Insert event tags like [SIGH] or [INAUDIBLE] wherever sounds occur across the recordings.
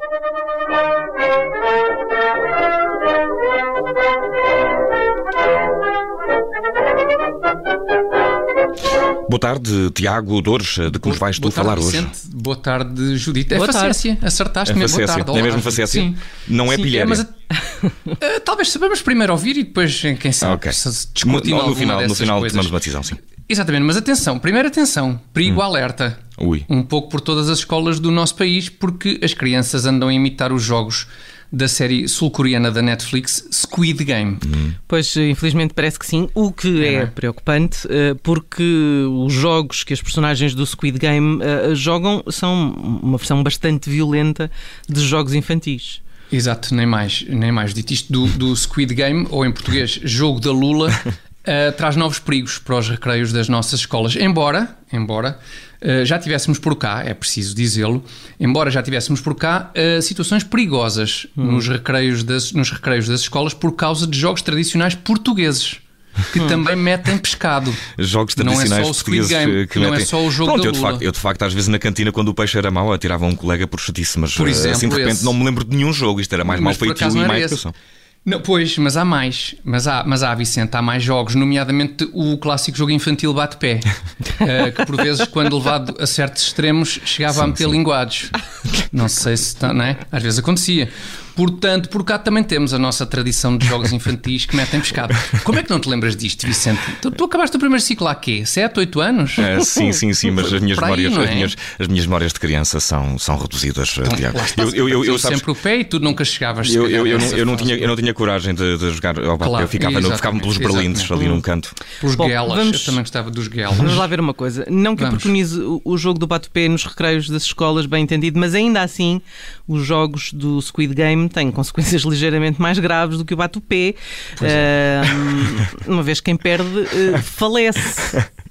Thank you. Boa tarde, Tiago Dores, de que nos vais tu tarde, falar Vicente. hoje? Boa tarde, Judite. É Boa tarde. facécia, acertaste É mesmo. Boa facécia. tarde. É mesmo facécia? Sim. Não é Sim, pilhéria? Eh, talvez sabemos primeiro ouvir e depois, eh, quem sabe, Ok. se No, no final, no final coisas. tomamos uma decisão, sim. Exatamente, mas atenção, primeiro atenção, perigo alerta. Ui. Um pouco por todas as escolas do nosso país, porque as crianças andam a imitar os jogos da série sul-coreana da Netflix, Squid Game. Pois, infelizmente, parece que sim, o que É, é, é? preocupante, eh, porque os jogos que as personagens do Squid Game eh, jogam são uma versão bastante violenta de jogos infantis. Exato, nem mais, nem mais. Dito isto do, do Squid Game, ou em português, Jogo da Lula, [LAUGHS] eh, traz novos perigos para os recreios das nossas escolas. Embora, embora já tivéssemos por cá, é preciso dizê-lo, embora já tivéssemos por cá eh, situações perigosas nos, recreios das, nos recreios das escolas por causa de jogos tradicionais portugueses. Que também metem pescado. Jogos Não é tradicionais só o Squid portugueses Game, eh, que não é metem... só o jogo Pronto, eu de, facto, eu de facto às vezes na cantina quando o peixe era mau atirava um colega por chatice, mas Por eh, exemplo, assim de repente esse. não me lembro de nenhum jogo, isto era mais mal Mas feito e não mais educação. Não, pois, mas há mais. Mas há, mas há, Vicente, há mais jogos, nomeadamente o clássico jogo infantil bate-pé, [LAUGHS] eh, que por vezes, quando levado a certos extremos, chegava a meter linguados. Não sei se está, não é? Às vezes acontecia. Portanto, por cá também temos a nossa tradição de jogos infantis que metem pescado. Como é que não te lembras disto, Vicente? Tu, tu acabaste o primeiro ciclo há quê? 7, 8 anos? Eh, sim, sim, sim, mas as minhas, Por aí, memórias, não as, é? minhas, as minhas memórias de criança são, são reduzidas, eh, Tiago. Eu, eu, eu, eu, sabes, sempre o pé e tu nunca chegavas eu, calhar, eu, eu, não, eu, não tinha, eu não tinha coragem de, de jogar. ao bate-pé. Claro, eu ficava, no, ficava pelos berlindes ali num canto. Pelos Bom, guelas, vamos- eu também gostava dos guelas. Vamos lá ver uma coisa. Não que eu Vamos. preconize o, o jogo do bate-pé nos recreios das escolas, bem entendido, mas ainda assim os jogos do Squid Game têm consequências [LAUGHS] ligeiramente mais graves do que o bate-pé. é. Ah, uma vez que quem perde eh, falece.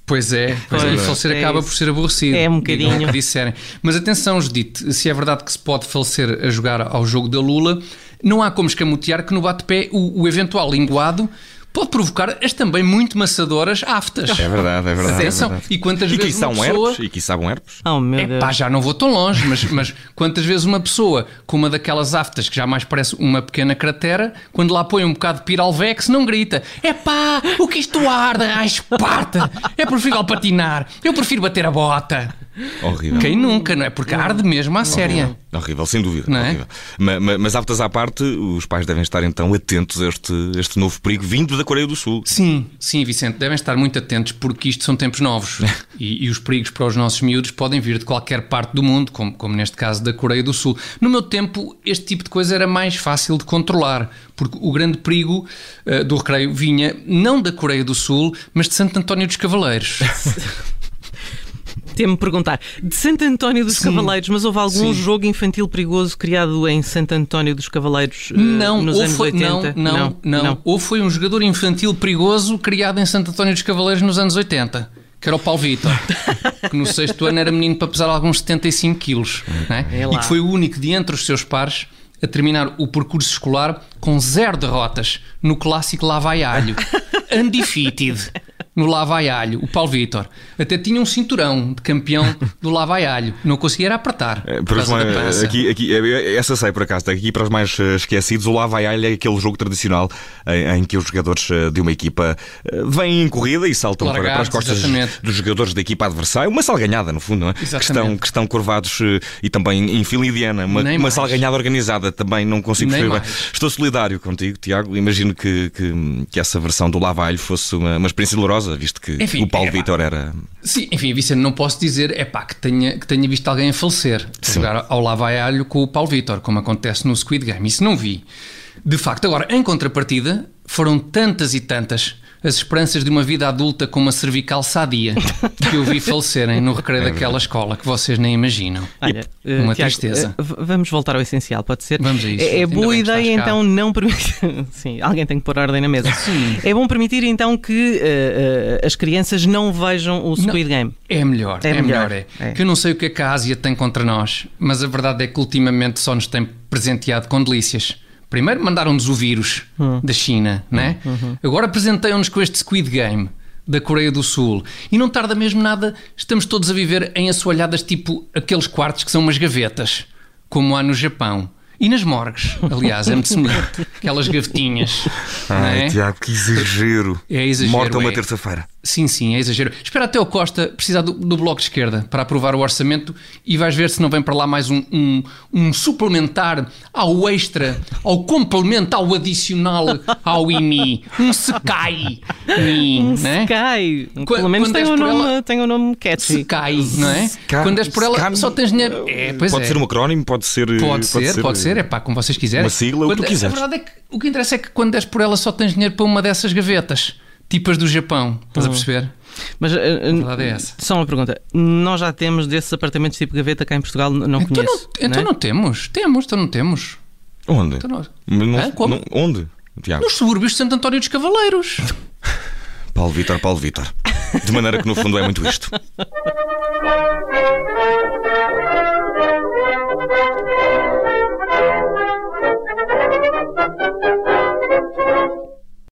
Pois é, pois é. E falecer é acaba isso. por ser aborrecido. É um bocadinho. que disserem. Mas atenção, Judite, se é verdade que se pode falecer a jogar ao jogo da Lula, não há como escamotear que no bate-pé o, o eventual linguado pode provocar as também muito maçadoras aftas. É verdade, é verdade. Atenção, é verdade. e quantas E vezes quiçá uma um pessoa... herpes? E quiçá um herpes? Oh meu É Deus. pá, já não vou tão longe, mas, mas quantas vezes uma pessoa com uma daquelas aftas que já mais parece uma pequena cratera, quando lá põe um bocado de piralvex, não grita: é pá, o que isto arde, ai esparta, é preferível [LAUGHS] patinar, eu prefiro bater a bota. Horrível. Quem nunca, não é? Porque arde mesmo à séria. Horrível, sem dúvida. Não é? horrível. Ma- ma- Mas, aptas à parte, os pais devem estar então atentos a este, este novo perigo vindo da Coreia do Sul. Sim, sim, Vicente, devem estar muito atentos porque isto são tempos novos e, e os perigos para os nossos miúdos podem vir de qualquer parte do mundo, como, como neste caso da Coreia do Sul. No meu tempo, este tipo de coisa era mais fácil de controlar, porque o grande perigo eh, do recreio vinha não da Coreia do Sul, mas de Santo António dos Cavaleiros. [LAUGHS] Temo perguntar. De Santo António dos Sim. Cavaleiros, mas houve algum Sim. jogo infantil perigoso criado em Santo António dos Cavaleiros eh, Não, nos anos foi, 80? não, não, não, Ou foi um jogador infantil perigoso criado em Santo António dos Cavaleiros nos anos 80, que era o Paulo Vitor, [LAUGHS] que no sexto ano era menino para pesar alguns 75 quilos, não é? E que foi o único de entre os seus pares a terminar o percurso escolar com zero derrotas no clássico Lá vai alho. [LAUGHS] Undefeated. No Lá vai alho, o Paulo Vitor. Até tinha um cinturão de campeão do Lá vai alho. Não conseguia era apertar. Eh, por mais- aqui, aqui, eh, essa sei por acaso, aqui para os mais eh, esquecidos, o Lava Alha é aquele jogo tradicional em, em que os jogadores eh, de uma equipa eh, vêm em corrida e saltam para, para as Largados, costas exatamente. dos jogadores da equipa adversária, uma salganhada no fundo, não é? Que estão, que estão curvados e também em fila indiana, uma, Nem uma mais. salganhada organizada, também não consigo perceber bem. Estou solidário contigo, Tiago, imagino que, que, que essa versão do Lava Alho fosse uma, uma experiência dolorosa, visto que Enfim, o Paulo é. Vitor era... Sim, enfim, Vicente, não posso dizer é pá, que tenha, que tenha visto alguém a falecer a jogar ao Lá vai alho com o Paulo Vitor, como acontece no Squid Game. Isso não vi. De facto, agora, em contrapartida, foram tantas e tantas as esperanças de uma vida adulta com uma cervical sadia [LAUGHS] que eu vi falecerem no recreio daquela escola que vocês nem imaginam. Olha, eh, Uma Tiago, tristeza. eh, vamos voltar ao essencial, pode ser? Vamos a isso. É, é boa ideia então não permitir. [LAUGHS] Sim, alguém tem que pôr ordem na mesa. Sim. É bom permitir então que eh, eh, as crianças não vejam o Squid Game. É melhor, É é, melhor, melhor. é. é. Que eu não sei o que é que a Ásia tem contra nós, mas a verdade é que ultimamente só nos tem presenteado com delícias. Primeiro mandaram-nos o vírus da China, né? Agora apresenteiam-nos com este Squid Game da Coreia do Sul. E não tarda mesmo nada, estamos todos a viver em assoalhadas tipo aqueles quartos que são umas gavetas. como há no Japão. E nas morgues, aliás, é muito semelhante. [LAUGHS] Aquelas gavetinhas. Ai, é? Tiago, que exagero. É exagero. Morta uma é. terça-feira. Sim, sim, é exagero. Espera até o Costa precisar do, do, Bloco de Esquerda para aprovar o orçamento e vais ver se não vem para lá mais um, um, um suplementar ao extra, ao complemento, ao adicional, ao IMI. Um secai. Um né? secai. Pelo menos tem um, nome, ela, tem um nome catchy. Secai, não é? Quando és por ela, só tens dinheiro. É, pode é. ser um acrónimo, pode ser. Pode, pode ser, ser, pode ser, é pá, como vocês quiserem. Uma sigla, quando, o que tu quiseres. A verdade é que o que interessa é que quando és por ela só tens dinheiro para uma dessas gavetas tipas do Japão. Estás uhum. a perceber? Mas uh, a verdade é essa. Só uma pergunta. Nós já temos desses apartamentos tipo gaveta cá em Portugal? Não então conheço. Não, então não, temos. Temos, então não temos. Onde? Então não... Não, Como? Não, onde? Tiago? Nos subúrbios de Santo António dos Cavaleiros. [LAUGHS] Paulo Vitor, Paulo Vitor. De maneira que no fundo é muito isto. [LAUGHS]